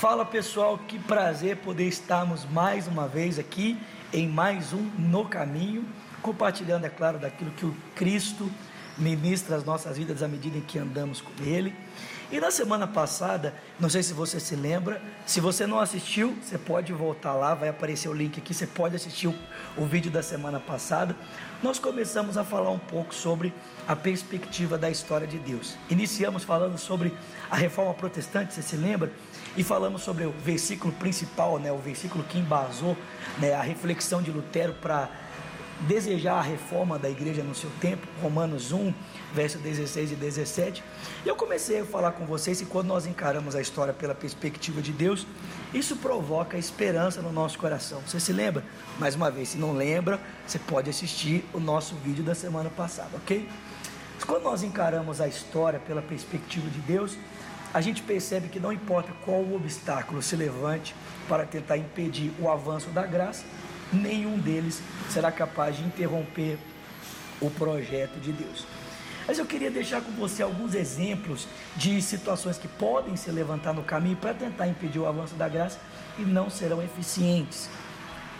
Fala pessoal, que prazer poder estarmos mais uma vez aqui em mais um No Caminho, compartilhando, é claro, daquilo que o Cristo ministra as nossas vidas à medida em que andamos com Ele. E na semana passada, não sei se você se lembra, se você não assistiu, você pode voltar lá, vai aparecer o link aqui, você pode assistir o, o vídeo da semana passada. Nós começamos a falar um pouco sobre a perspectiva da história de Deus. Iniciamos falando sobre a reforma protestante, você se lembra? E falamos sobre o versículo principal, né, o versículo que embasou né, a reflexão de Lutero para desejar a reforma da igreja no seu tempo, Romanos 1, verso 16 e 17. E eu comecei a falar com vocês que quando nós encaramos a história pela perspectiva de Deus, isso provoca esperança no nosso coração. Você se lembra? Mais uma vez, se não lembra, você pode assistir o nosso vídeo da semana passada, ok? Quando nós encaramos a história pela perspectiva de Deus, a gente percebe que não importa qual o obstáculo se levante para tentar impedir o avanço da graça, nenhum deles será capaz de interromper o projeto de Deus. Mas eu queria deixar com você alguns exemplos de situações que podem se levantar no caminho para tentar impedir o avanço da graça e não serão eficientes.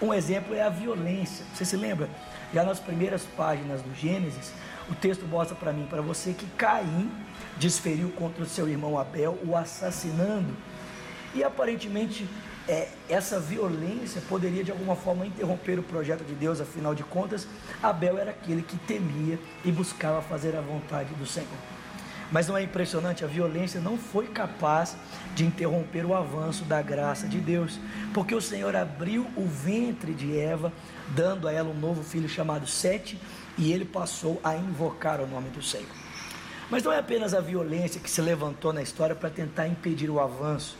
Um exemplo é a violência. Você se lembra? Já nas primeiras páginas do Gênesis, o texto mostra para mim, para você, que Caim desferiu contra o seu irmão Abel, o assassinando. E aparentemente é, essa violência poderia de alguma forma interromper o projeto de Deus, afinal de contas, Abel era aquele que temia e buscava fazer a vontade do Senhor. Mas não é impressionante? A violência não foi capaz de interromper o avanço da graça de Deus, porque o Senhor abriu o ventre de Eva, dando a ela um novo filho chamado Sete, e ele passou a invocar o nome do Senhor. Mas não é apenas a violência que se levantou na história para tentar impedir o avanço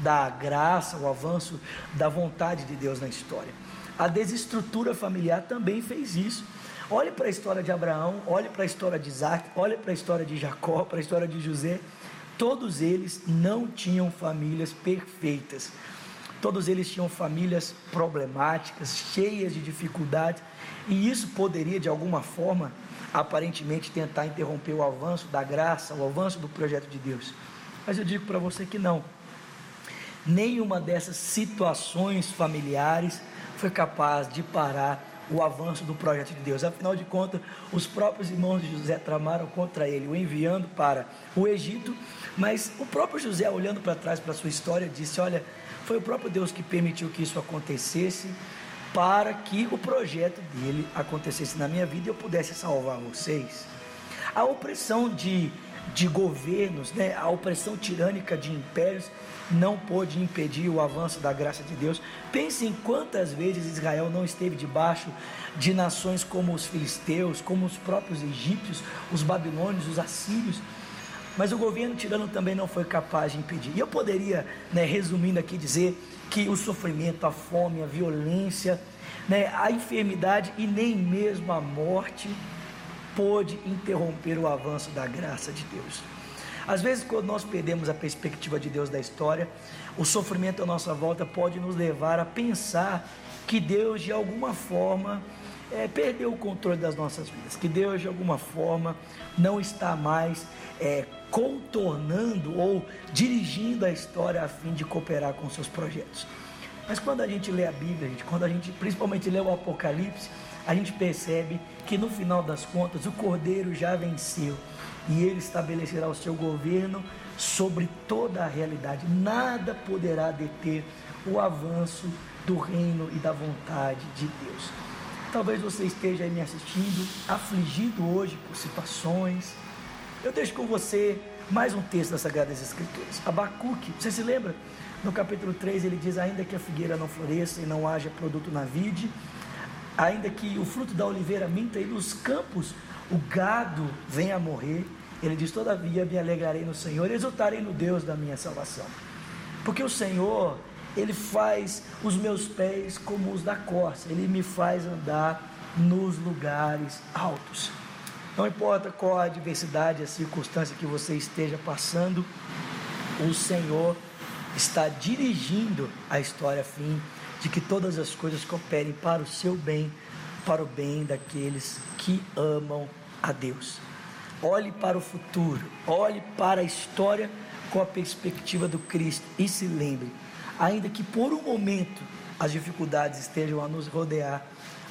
da graça, o avanço da vontade de Deus na história. A desestrutura familiar também fez isso. Olhe para a história de Abraão, olhe para a história de Isaac, olhe para a história de Jacó, para a história de José. Todos eles não tinham famílias perfeitas. Todos eles tinham famílias problemáticas, cheias de dificuldades, e isso poderia de alguma forma, aparentemente, tentar interromper o avanço da graça, o avanço do projeto de Deus. Mas eu digo para você que não nenhuma dessas situações familiares foi capaz de parar o avanço do projeto de Deus. Afinal de contas, os próprios irmãos de José tramaram contra ele, o enviando para o Egito, mas o próprio José, olhando para trás para a sua história, disse: Olha, foi o próprio Deus que permitiu que isso acontecesse para que o projeto dele acontecesse na minha vida e eu pudesse salvar vocês. A opressão de, de governos, né, a opressão tirânica de impérios, não pôde impedir o avanço da graça de Deus. Pense em quantas vezes Israel não esteve debaixo de nações como os filisteus, como os próprios egípcios, os babilônios, os assírios. Mas o governo tirano também não foi capaz de impedir. E eu poderia, né, resumindo aqui, dizer que o sofrimento, a fome, a violência, né, a enfermidade e nem mesmo a morte pôde interromper o avanço da graça de Deus. Às vezes, quando nós perdemos a perspectiva de Deus da história, o sofrimento à nossa volta pode nos levar a pensar que Deus, de alguma forma, é, perdeu o controle das nossas vidas, que Deus, de alguma forma, não está mais é, contornando ou dirigindo a história a fim de cooperar com seus projetos. Mas quando a gente lê a Bíblia, gente, quando a gente principalmente lê o Apocalipse, a gente percebe que no final das contas o Cordeiro já venceu e ele estabelecerá o seu governo sobre toda a realidade. Nada poderá deter o avanço do reino e da vontade de Deus. Talvez você esteja aí me assistindo, afligido hoje por situações. Eu deixo com você mais um texto das Sagradas Escrituras. Abacuque, você se lembra? No capítulo 3 ele diz: Ainda que a figueira não floresça e não haja produto na vide, ainda que o fruto da oliveira minta e nos campos o gado venha a morrer, ele diz: Todavia me alegrarei no Senhor e exultarei no Deus da minha salvação. Porque o Senhor, Ele faz os meus pés como os da corça, Ele me faz andar nos lugares altos. Não importa qual a adversidade, a circunstância que você esteja passando, o Senhor está dirigindo a história a fim de que todas as coisas cooperem para o seu bem, para o bem daqueles que amam a Deus. Olhe para o futuro, olhe para a história com a perspectiva do Cristo e se lembre ainda que por um momento as dificuldades estejam a nos rodear,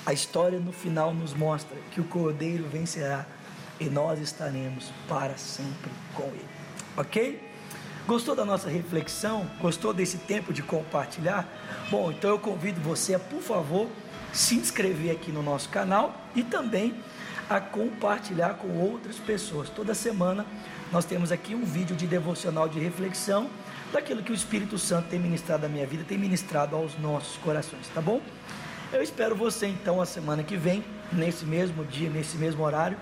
a história no final nos mostra que o Cordeiro vencerá e nós estaremos para sempre com Ele. Ok? Gostou da nossa reflexão? Gostou desse tempo de compartilhar? Bom, então eu convido você a, por favor, se inscrever aqui no nosso canal e também a compartilhar com outras pessoas. Toda semana nós temos aqui um vídeo de devocional de reflexão daquilo que o Espírito Santo tem ministrado à minha vida, tem ministrado aos nossos corações, tá bom? Eu espero você então a semana que vem, nesse mesmo dia, nesse mesmo horário,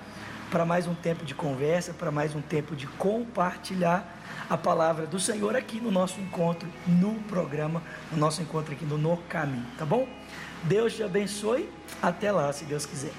para mais um tempo de conversa, para mais um tempo de compartilhar a palavra do Senhor aqui no nosso encontro, no programa, no nosso encontro aqui no No Caminho, tá bom? Deus te abençoe. Até lá, se Deus quiser.